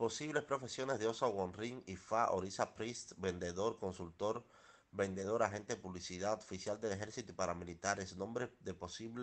Posibles profesiones de Osa Wonrin, fa Orisa Priest, vendedor, consultor, vendedor, agente de publicidad, oficial del ejército y paramilitares. Nombres de posibles